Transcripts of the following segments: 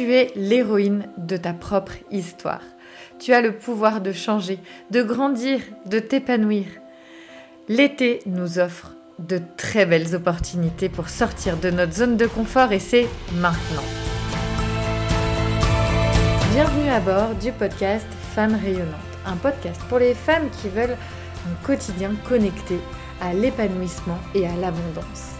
Tu es l'héroïne de ta propre histoire. Tu as le pouvoir de changer, de grandir, de t'épanouir. L'été nous offre de très belles opportunités pour sortir de notre zone de confort et c'est maintenant. Bienvenue à bord du podcast Femmes rayonnantes, un podcast pour les femmes qui veulent un quotidien connecté à l'épanouissement et à l'abondance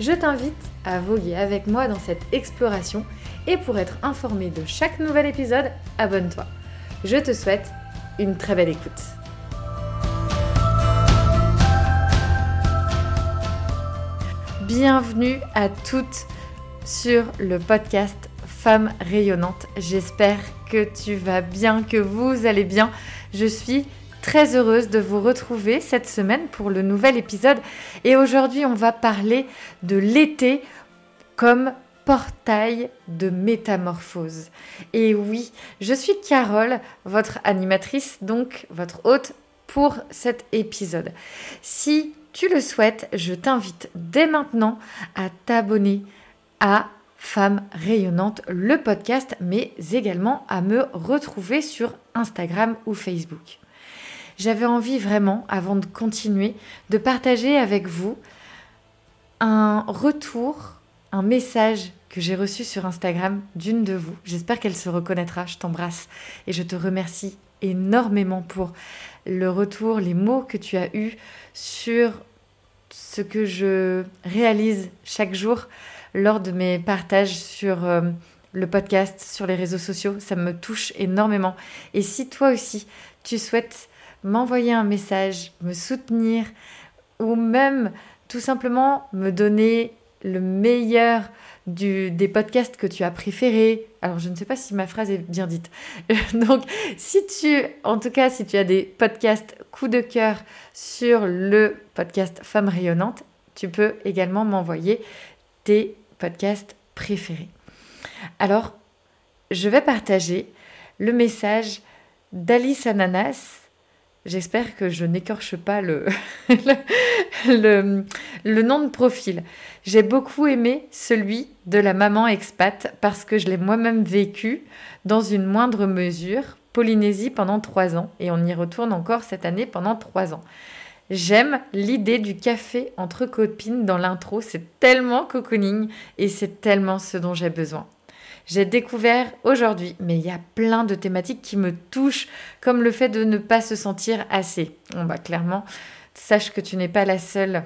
je t'invite à voguer avec moi dans cette exploration et pour être informé de chaque nouvel épisode, abonne-toi. Je te souhaite une très belle écoute. Bienvenue à toutes sur le podcast Femmes rayonnantes. J'espère que tu vas bien, que vous allez bien. Je suis très heureuse de vous retrouver cette semaine pour le nouvel épisode. Et aujourd'hui, on va parler de l'été comme portail de métamorphose. Et oui, je suis Carole, votre animatrice, donc votre hôte pour cet épisode. Si tu le souhaites, je t'invite dès maintenant à t'abonner à Femmes rayonnantes, le podcast, mais également à me retrouver sur Instagram ou Facebook j'avais envie vraiment, avant de continuer, de partager avec vous un retour, un message que j'ai reçu sur Instagram d'une de vous. J'espère qu'elle se reconnaîtra. Je t'embrasse et je te remercie énormément pour le retour, les mots que tu as eus sur ce que je réalise chaque jour lors de mes partages sur euh, le podcast, sur les réseaux sociaux. Ça me touche énormément. Et si toi aussi, tu souhaites m'envoyer un message, me soutenir ou même tout simplement me donner le meilleur des podcasts que tu as préférés. Alors, je ne sais pas si ma phrase est bien dite. Donc, si tu, en tout cas, si tu as des podcasts coup de cœur sur le podcast Femmes rayonnantes, tu peux également m'envoyer tes podcasts préférés. Alors, je vais partager le message d'Alice Ananas J'espère que je n'écorche pas le, nom de profil. J'ai beaucoup aimé celui de la maman expat parce que je l'ai moi-même vécu dans une moindre mesure, Polynésie pendant trois ans, et on y retourne encore cette année pendant trois ans. J'aime l'idée du café entre copines dans l'intro, c'est tellement cocooning et c'est tellement ce dont j'ai besoin j'ai découvert aujourd'hui. Mais il y a plein de thématiques qui me touchent, comme le fait de ne pas se sentir assez. Bon, bah, clairement, sache que tu n'es pas la seule.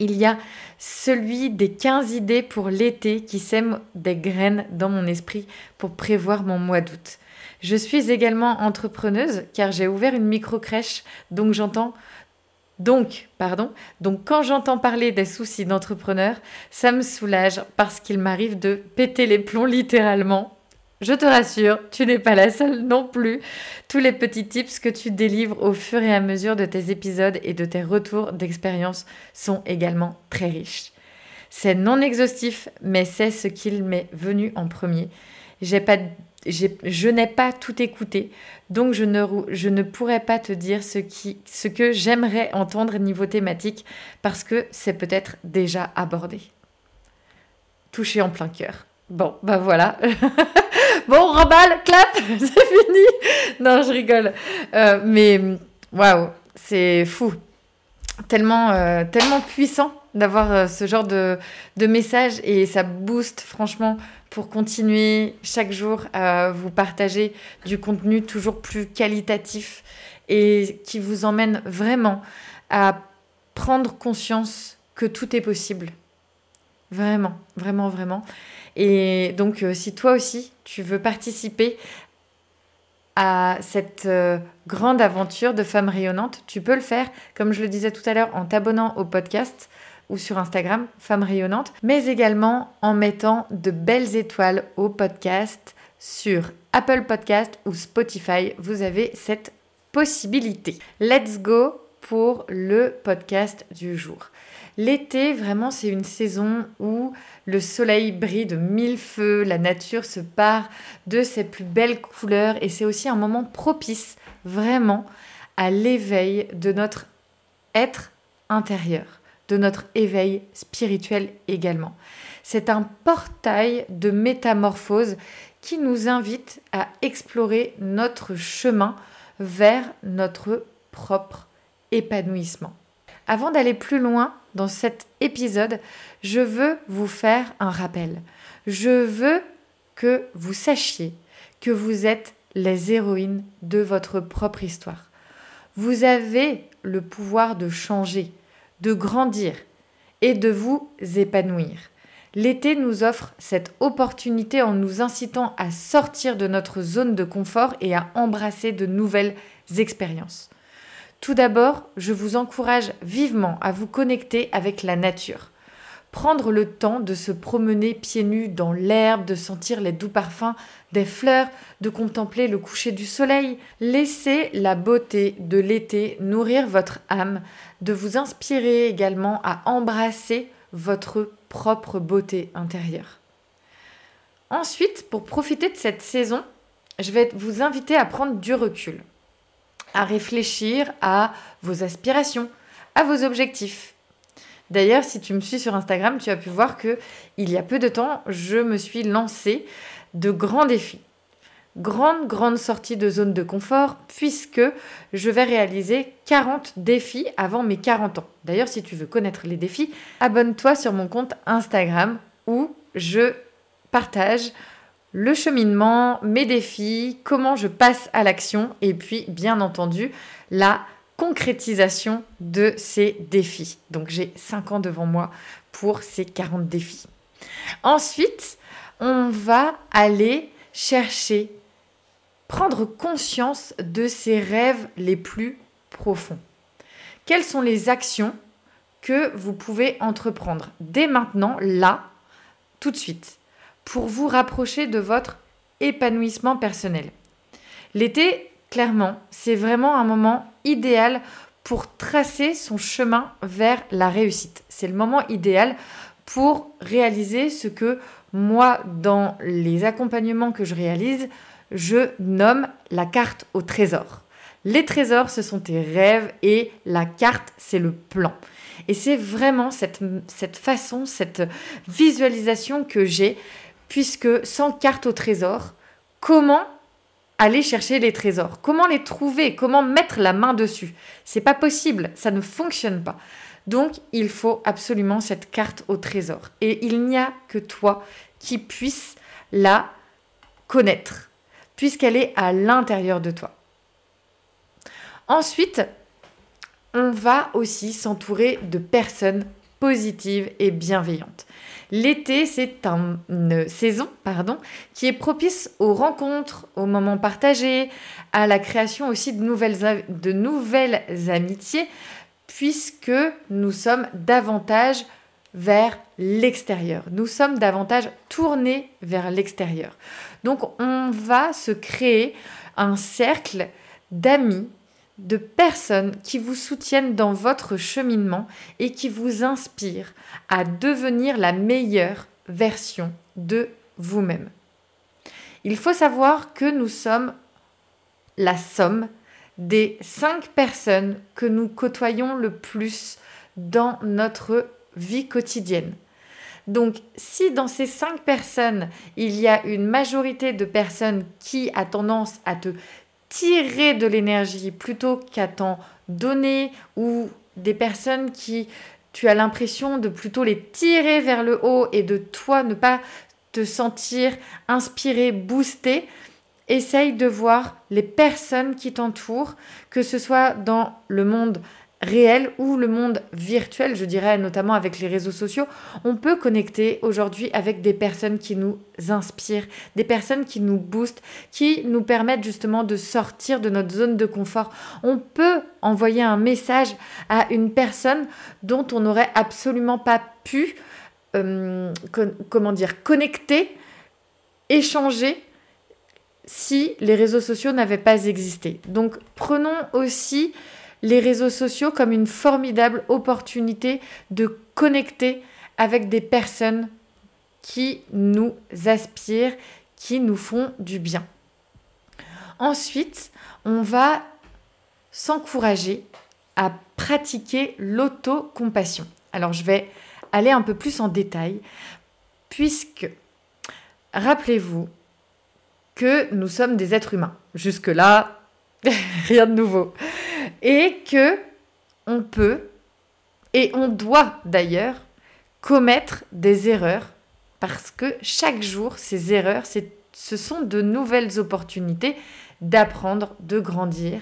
Il y a celui des 15 idées pour l'été qui sèment des graines dans mon esprit pour prévoir mon mois d'août. Je suis également entrepreneuse car j'ai ouvert une micro-crèche, donc j'entends donc, pardon, donc quand j'entends parler des soucis d'entrepreneur, ça me soulage parce qu'il m'arrive de péter les plombs littéralement. Je te rassure, tu n'es pas la seule non plus. Tous les petits tips que tu délivres au fur et à mesure de tes épisodes et de tes retours d'expérience sont également très riches. C'est non exhaustif, mais c'est ce qu'il m'est venu en premier. Je n'ai pas tout écouté, donc je ne, je pourrais pas te dire ce, que j'aimerais entendre niveau thématique, parce que c'est peut-être déjà abordé. Touché en plein cœur. Bon, bah voilà. bon, remballe, clap, c'est fini. Non, je rigole. Euh, mais waouh, c'est fou. Tellement, euh, tellement puissant d'avoir euh, ce genre de, de message et ça booste franchement pour continuer chaque jour à vous partager du contenu toujours plus qualitatif et qui vous emmène vraiment à prendre conscience que tout est possible. Vraiment, vraiment, vraiment. Et donc, euh, si toi aussi, tu veux participer à cette euh, grande aventure de femmes rayonnantes, tu peux le faire, comme je le disais tout à l'heure, en t'abonnant au podcast ou sur Instagram, Femme Rayonnante, mais également en mettant de belles étoiles au podcast sur Apple Podcast ou Spotify. Vous avez cette possibilité. Let's go pour le podcast du jour. L'été, vraiment, c'est une saison où le soleil brille de mille feux, la nature se part de ses plus belles couleurs et c'est aussi un moment propice, vraiment, à l'éveil de notre être intérieur, de notre éveil spirituel également. C'est un portail de métamorphose qui nous invite à explorer notre chemin vers notre propre épanouissement. Avant d'aller plus loin dans cet épisode, je veux vous faire un rappel. Je veux que vous sachiez que vous êtes les héroïnes de votre propre histoire. Vous avez le pouvoir de changer, de grandir et de vous épanouir. L'été nous offre cette opportunité en nous incitant à sortir de notre zone de confort et à embrasser de nouvelles expériences. Tout d'abord, je vous encourage vivement à vous connecter avec la nature. Prendre le temps de se promener pieds nus dans l'herbe, de sentir les doux parfums des fleurs, de contempler le coucher du soleil. Laissez la beauté de l'été nourrir votre âme, de vous inspirer également à embrasser votre propre beauté intérieure. Ensuite, pour profiter de cette saison, je vais vous inviter à prendre du recul à réfléchir à vos aspirations, à vos objectifs. D'ailleurs, si tu me suis sur Instagram, tu as pu voir que il y a peu de temps, je me suis lancée de grands défis. Grande, grande sortie de zone de confort puisque je vais réaliser 40 défis avant mes 40 ans. D'ailleurs, si tu veux connaître les défis, abonne-toi sur mon compte Instagram où je partage le cheminement, mes défis, comment je passe à l'action et puis bien entendu la concrétisation de ces défis. Donc j'ai 5 ans devant moi pour ces 40 défis. Ensuite, on va aller chercher, prendre conscience de ses rêves les plus profonds. Quelles sont les actions que vous pouvez entreprendre dès maintenant, là, tout de suite pour vous rapprocher de votre épanouissement personnel? L'été, clairement, c'est vraiment un moment idéal pour tracer son chemin vers la réussite. C'est le moment idéal pour réaliser ce que moi, dans les accompagnements que je réalise, je nomme la carte au trésor. Les trésors, ce sont tes rêves et la carte, c'est le plan. Et c'est vraiment cette, cette façon, cette visualisation que j'ai puisque sans carte au trésor, comment aller chercher les trésors Comment les trouver? Comment mettre la main dessus? C'est pas possible, ça ne fonctionne pas. Donc, il faut absolument cette carte au trésor. Et il n'y a que toi qui puisse la connaître, puisqu'elle est à l'intérieur de toi. Ensuite, on va aussi s'entourer de personnes positives et bienveillantes. L'été, c'est une saison pardon, qui est propice aux rencontres, aux moments partagés, à la création aussi de nouvelles, de nouvelles amitiés, puisque nous sommes davantage vers l'extérieur. Nous sommes davantage tournés vers l'extérieur. Donc on va se créer un cercle d'amis, de personnes qui vous soutiennent dans votre cheminement et qui vous inspirent à devenir la meilleure version de vous-même. Il faut savoir que nous sommes la somme des cinq personnes que nous côtoyons le plus dans notre vie quotidienne. Donc, si dans ces cinq personnes, il y a une majorité de personnes qui a tendance à te tirer de l'énergie plutôt qu'à t'en donner ou des personnes qui tu as l'impression de plutôt les tirer vers le haut et de toi ne pas te sentir inspiré, boosté, essaye de voir les personnes qui t'entourent, que ce soit dans le monde réel ou le monde virtuel, je dirais notamment avec les réseaux sociaux, on peut connecter aujourd'hui avec des personnes qui nous inspirent, des personnes qui nous boostent, qui nous permettent justement de sortir de notre zone de confort. On peut envoyer un message à une personne dont on n'aurait absolument pas pu, euh, comment dire, connecter, échanger si les réseaux sociaux n'avaient pas existé. Donc prenons aussi les réseaux sociaux comme une formidable opportunité de connecter avec des personnes qui nous aspirent, qui nous font du bien. Ensuite, on va s'encourager à pratiquer l'autocompassion. Alors je vais aller un peu plus en détail, puisque rappelez-vous que nous sommes des êtres humains. Jusque-là, rien de nouveau et que on peut et on doit d'ailleurs commettre des erreurs parce que chaque jour, ces erreurs, ce sont de nouvelles opportunités d'apprendre, de grandir.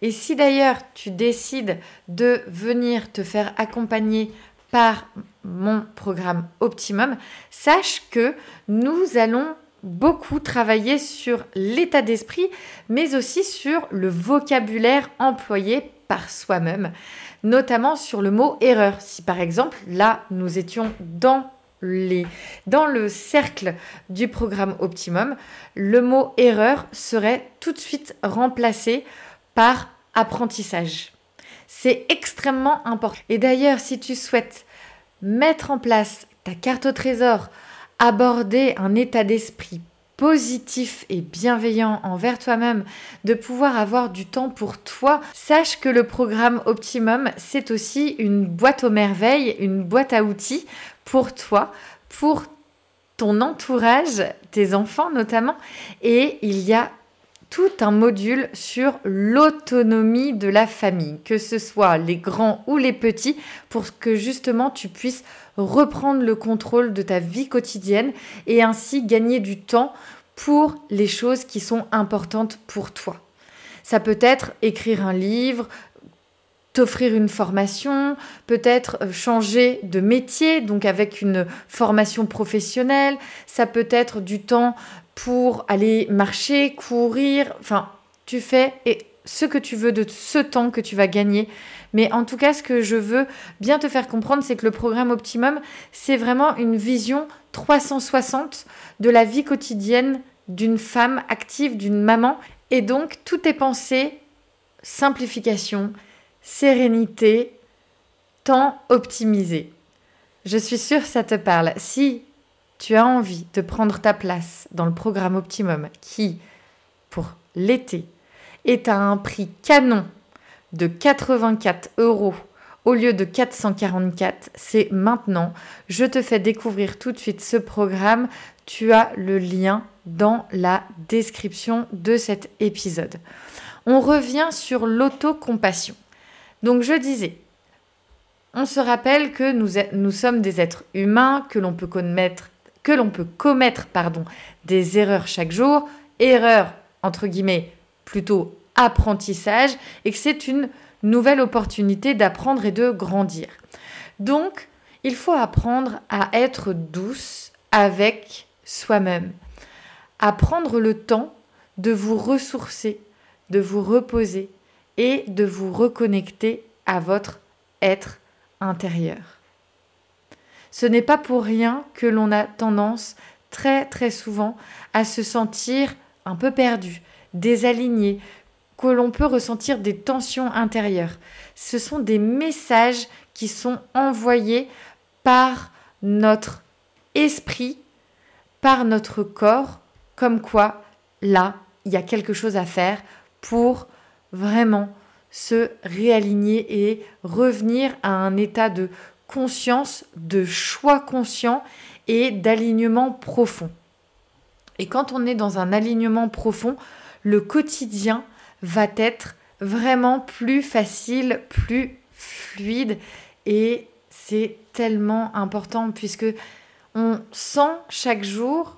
Et si d'ailleurs tu décides de venir te faire accompagner par mon programme Optimum, sache que nous allons beaucoup travaillé sur l'état d'esprit, mais aussi sur le vocabulaire employé par soi-même, notamment sur le mot erreur. Si par exemple, là, nous étions dans les, dans le cercle du programme Optimum, le mot erreur serait tout de suite remplacé par apprentissage. C'est extrêmement important. Et d'ailleurs, si tu souhaites mettre en place ta carte au trésor, aborder un état d'esprit positif et bienveillant envers toi-même, de pouvoir avoir du temps pour toi, sache que le programme Optimum, c'est aussi une boîte aux merveilles, une boîte à outils pour toi, pour ton entourage, tes enfants notamment, et il y a tout un module sur l'autonomie de la famille, que ce soit les grands ou les petits, pour que justement tu puisses reprendre le contrôle de ta vie quotidienne et ainsi gagner du temps pour les choses qui sont importantes pour toi. Ça peut être écrire un livre, t'offrir une formation, peut-être euh, changer de métier, donc avec une formation professionnelle, ça peut être du temps pour aller marcher, courir, enfin, tu fais et ce que tu veux de ce temps que tu vas gagner. Mais en tout cas, ce que je veux bien te faire comprendre, c'est que le programme Optimum, c'est vraiment une vision 360 de la vie quotidienne d'une femme active, d'une maman. Et donc, tout est pensé simplification, sérénité, temps optimisé. Je suis sûre que ça te parle. Si tu as envie de prendre ta place dans le programme Optimum qui, pour l'été, est à un prix canon de 84 euros au lieu de 444, c'est maintenant. Je te fais découvrir tout de suite ce programme. Tu as le lien dans la description de cet épisode. On revient sur l'autocompassion. Donc je disais, on se rappelle que nous, sommes des êtres humains, que l'on peut commettre que l'on peut commettre pardon, des erreurs chaque jour, erreurs entre guillemets plutôt apprentissage, et que c'est une nouvelle opportunité d'apprendre et de grandir. Donc, il faut apprendre à être douce avec soi-même, à prendre le temps de vous ressourcer, de vous reposer et de vous reconnecter à votre être intérieur. Ce n'est pas pour rien que l'on a tendance très très souvent à se sentir un peu perdu, désaligné, que l'on peut ressentir des tensions intérieures. Ce sont des messages qui sont envoyés par notre esprit, par notre corps, comme quoi là, il y a quelque chose à faire pour vraiment se réaligner et revenir à un état de conscience, de choix conscient et d'alignement profond. Et quand on est dans un alignement profond, le quotidien va être vraiment plus facile, plus fluide et c'est tellement important puisque on sent chaque jour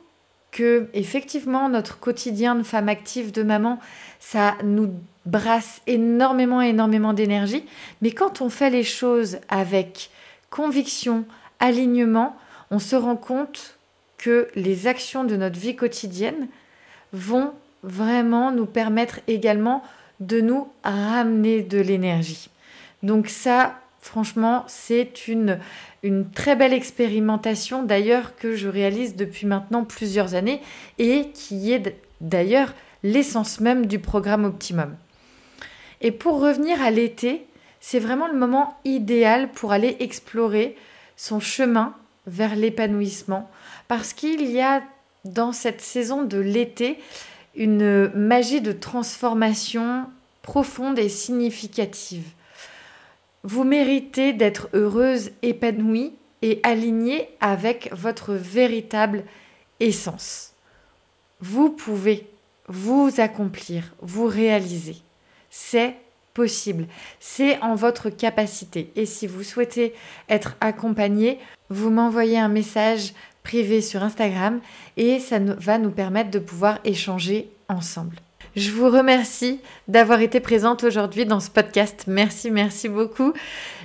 que effectivement notre quotidien de femme active, de maman, ça nous brasse énormément, énormément d'énergie. Mais quand on fait les choses avec conviction, alignement, on se rend compte que les actions de notre vie quotidienne vont vraiment nous permettre également de nous ramener de l'énergie. Donc ça, franchement, c'est une, une très belle expérimentation d'ailleurs que je réalise depuis maintenant plusieurs années et qui est d'ailleurs l'essence même du programme Optimum. Et pour revenir à l'été, c'est vraiment le moment idéal pour aller explorer son chemin vers l'épanouissement parce qu'il y a dans cette saison de l'été une magie de transformation profonde et significative. Vous méritez d'être heureuse, épanouie et alignée avec votre véritable essence. Vous pouvez vous accomplir, vous réaliser. C'est possible, c'est en votre capacité. Et si vous souhaitez être accompagné, vous m'envoyez un message privé sur Instagram et ça va nous permettre de pouvoir échanger ensemble. Je vous remercie d'avoir été présente aujourd'hui dans ce podcast. Merci, merci beaucoup.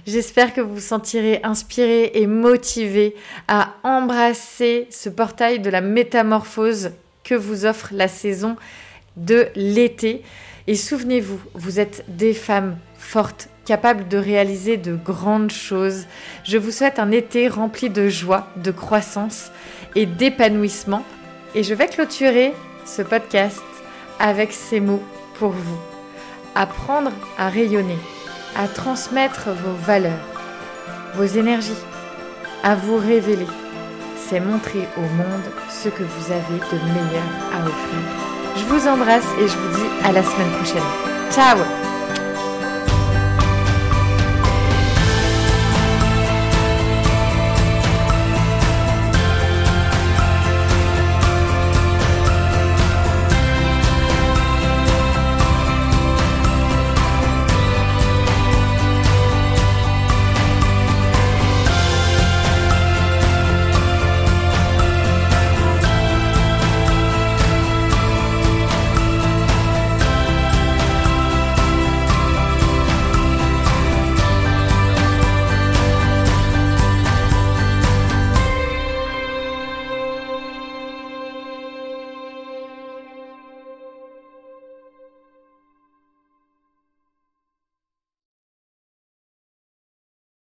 J'espère que vous vous sentirez inspiré et motivé à embrasser ce portail de la métamorphose que vous offre la saison de l'été. Et souvenez-vous, vous êtes des femmes fortes, capables de réaliser de grandes choses. Je vous souhaite un été rempli de joie, de croissance et d'épanouissement. Et je vais clôturer ce podcast avec ces mots pour vous. Apprendre à rayonner, à transmettre vos valeurs, vos énergies, à vous révéler. C'est montrer au monde ce que vous avez de meilleur à offrir. Je vous embrasse et je vous dis à la semaine prochaine. Ciao